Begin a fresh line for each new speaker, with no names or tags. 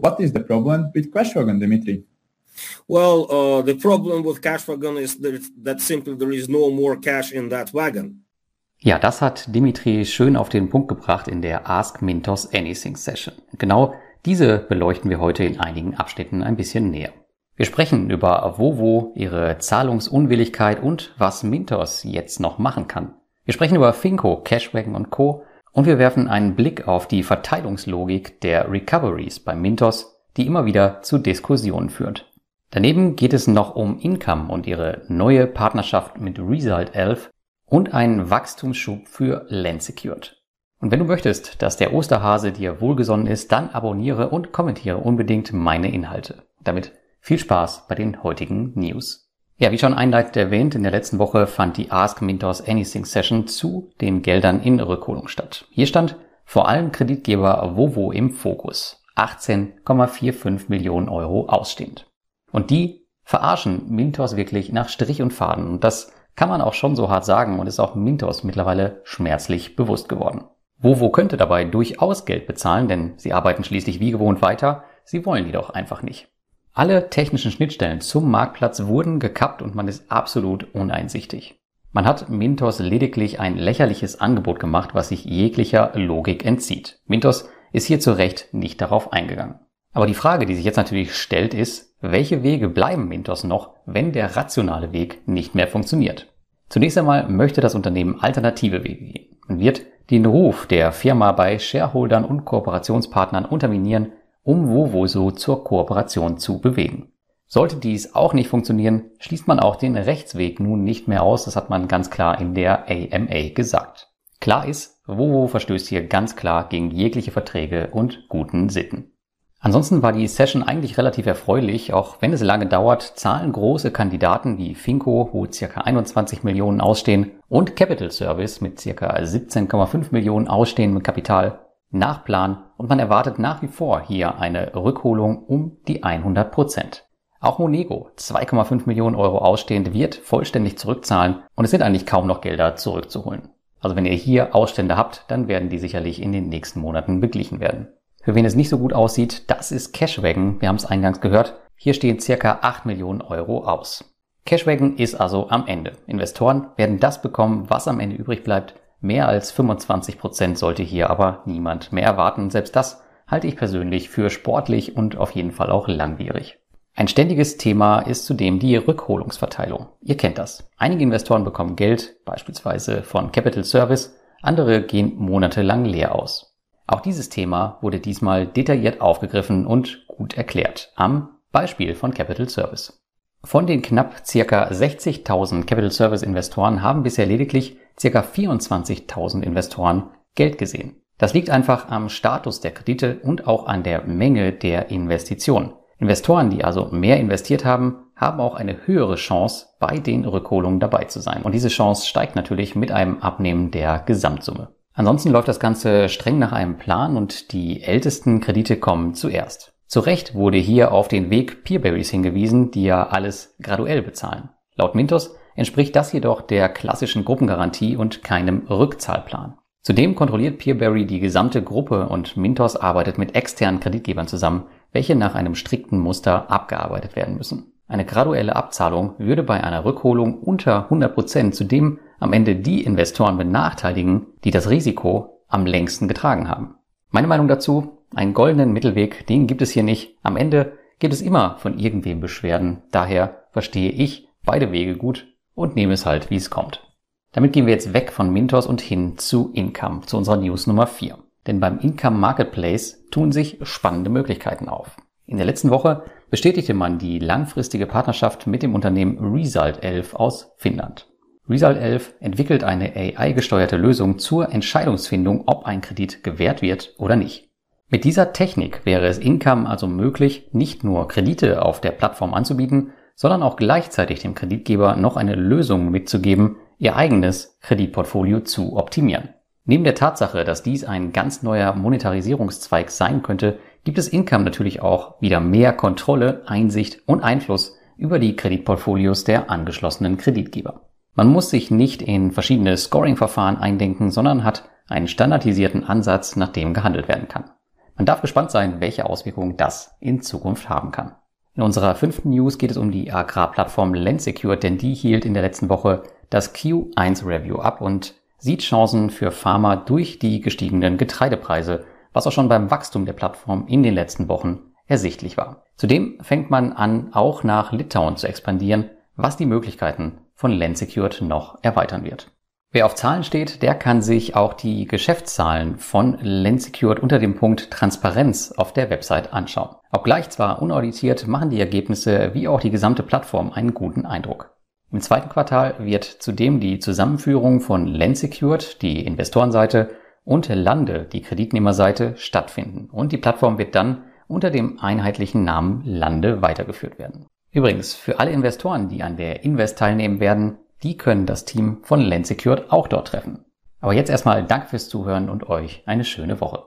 What is the problem with Cashwagon, Dimitri?
Well, uh, the problem with Cashwagon is that, that simply there is no more cash in that wagon.
Ja, das hat Dimitri schön auf den Punkt gebracht in der Ask Mintos Anything Session. Genau diese beleuchten wir heute in einigen Abschnitten ein bisschen näher. Wir sprechen über Vovo, ihre Zahlungsunwilligkeit und was Mintos jetzt noch machen kann. Wir sprechen über Finco, Cashwagon und Co. Und wir werfen einen Blick auf die Verteilungslogik der Recoveries bei Mintos, die immer wieder zu Diskussionen führt. Daneben geht es noch um Income und ihre neue Partnerschaft mit Result 11 und einen Wachstumsschub für Land Secured. Und wenn du möchtest, dass der Osterhase dir wohlgesonnen ist, dann abonniere und kommentiere unbedingt meine Inhalte. Damit viel Spaß bei den heutigen News. Ja, wie schon einleitend erwähnt, in der letzten Woche fand die Ask Mintos Anything Session zu den Geldern in Rückholung statt. Hier stand vor allem Kreditgeber Vovo im Fokus. 18,45 Millionen Euro ausstehend. Und die verarschen Mintos wirklich nach Strich und Faden. Und das kann man auch schon so hart sagen und ist auch Mintos mittlerweile schmerzlich bewusst geworden. Vovo könnte dabei durchaus Geld bezahlen, denn sie arbeiten schließlich wie gewohnt weiter, sie wollen jedoch einfach nicht. Alle technischen Schnittstellen zum Marktplatz wurden gekappt und man ist absolut uneinsichtig. Man hat Mintos lediglich ein lächerliches Angebot gemacht, was sich jeglicher Logik entzieht. Mintos ist hier zu Recht nicht darauf eingegangen. Aber die Frage, die sich jetzt natürlich stellt, ist, welche Wege bleiben Mintos noch, wenn der rationale Weg nicht mehr funktioniert? Zunächst einmal möchte das Unternehmen alternative Wege gehen und wird den Ruf der Firma bei Shareholdern und Kooperationspartnern unterminieren, um Vovoso zur Kooperation zu bewegen. Sollte dies auch nicht funktionieren, schließt man auch den Rechtsweg nun nicht mehr aus, das hat man ganz klar in der AMA gesagt. Klar ist, Vovo verstößt hier ganz klar gegen jegliche Verträge und guten Sitten. Ansonsten war die Session eigentlich relativ erfreulich, auch wenn es lange dauert, zahlen große Kandidaten wie Finco, wo ca. 21 Millionen ausstehen, und Capital Service mit ca. 17,5 Millionen ausstehendem Kapital nach Plan und man erwartet nach wie vor hier eine Rückholung um die 100 Prozent. Auch Monego, 2,5 Millionen Euro ausstehend, wird vollständig zurückzahlen und es sind eigentlich kaum noch Gelder zurückzuholen. Also wenn ihr hier Ausstände habt, dann werden die sicherlich in den nächsten Monaten beglichen werden. Für wen es nicht so gut aussieht, das ist Cashwagon. Wir haben es eingangs gehört. Hier stehen circa 8 Millionen Euro aus. Cashwagon ist also am Ende. Investoren werden das bekommen, was am Ende übrig bleibt. Mehr als 25 Prozent sollte hier aber niemand mehr erwarten. Selbst das halte ich persönlich für sportlich und auf jeden Fall auch langwierig. Ein ständiges Thema ist zudem die Rückholungsverteilung. Ihr kennt das. Einige Investoren bekommen Geld, beispielsweise von Capital Service, andere gehen monatelang leer aus. Auch dieses Thema wurde diesmal detailliert aufgegriffen und gut erklärt am Beispiel von Capital Service. Von den knapp circa 60.000 Capital Service Investoren haben bisher lediglich circa 24.000 Investoren Geld gesehen. Das liegt einfach am Status der Kredite und auch an der Menge der Investition. Investoren, die also mehr investiert haben, haben auch eine höhere Chance, bei den Rückholungen dabei zu sein. Und diese Chance steigt natürlich mit einem Abnehmen der Gesamtsumme. Ansonsten läuft das Ganze streng nach einem Plan und die ältesten Kredite kommen zuerst. Zu Recht wurde hier auf den Weg Peerberries hingewiesen, die ja alles graduell bezahlen. Laut Mintos entspricht das jedoch der klassischen Gruppengarantie und keinem Rückzahlplan. Zudem kontrolliert Peerberry die gesamte Gruppe und Mintos arbeitet mit externen Kreditgebern zusammen, welche nach einem strikten Muster abgearbeitet werden müssen. Eine graduelle Abzahlung würde bei einer Rückholung unter 100 Prozent zudem am Ende die Investoren benachteiligen, die das Risiko am längsten getragen haben. Meine Meinung dazu, einen goldenen Mittelweg, den gibt es hier nicht. Am Ende gibt es immer von irgendwem Beschwerden. Daher verstehe ich beide Wege gut und nehme es halt, wie es kommt. Damit gehen wir jetzt weg von Mintos und hin zu Income, zu unserer News Nummer 4. Denn beim Income Marketplace tun sich spannende Möglichkeiten auf. In der letzten Woche bestätigte man die langfristige Partnerschaft mit dem Unternehmen Result 11 aus Finnland. Result 11 entwickelt eine AI-gesteuerte Lösung zur Entscheidungsfindung, ob ein Kredit gewährt wird oder nicht. Mit dieser Technik wäre es Income also möglich, nicht nur Kredite auf der Plattform anzubieten, sondern auch gleichzeitig dem Kreditgeber noch eine Lösung mitzugeben, ihr eigenes Kreditportfolio zu optimieren. Neben der Tatsache, dass dies ein ganz neuer Monetarisierungszweig sein könnte, gibt es Income natürlich auch wieder mehr Kontrolle, Einsicht und Einfluss über die Kreditportfolios der angeschlossenen Kreditgeber. Man muss sich nicht in verschiedene Scoring-Verfahren eindenken, sondern hat einen standardisierten Ansatz, nach dem gehandelt werden kann. Man darf gespannt sein, welche Auswirkungen das in Zukunft haben kann. In unserer fünften News geht es um die Agrarplattform Lendsecure, denn die hielt in der letzten Woche das Q1 Review ab und sieht Chancen für Pharma durch die gestiegenen Getreidepreise, was auch schon beim Wachstum der Plattform in den letzten Wochen ersichtlich war. Zudem fängt man an, auch nach Litauen zu expandieren, was die Möglichkeiten von Lensecured noch erweitern wird. Wer auf Zahlen steht, der kann sich auch die Geschäftszahlen von Lensecured unter dem Punkt Transparenz auf der Website anschauen. Obgleich zwar unauditiert, machen die Ergebnisse wie auch die gesamte Plattform einen guten Eindruck. Im zweiten Quartal wird zudem die Zusammenführung von Lensecured, die Investorenseite, und Lande, die Kreditnehmerseite, stattfinden. Und die Plattform wird dann unter dem einheitlichen Namen Lande weitergeführt werden. Übrigens, für alle Investoren, die an der Invest teilnehmen werden, die können das Team von Lensecured auch dort treffen. Aber jetzt erstmal Dank fürs Zuhören und euch eine schöne Woche.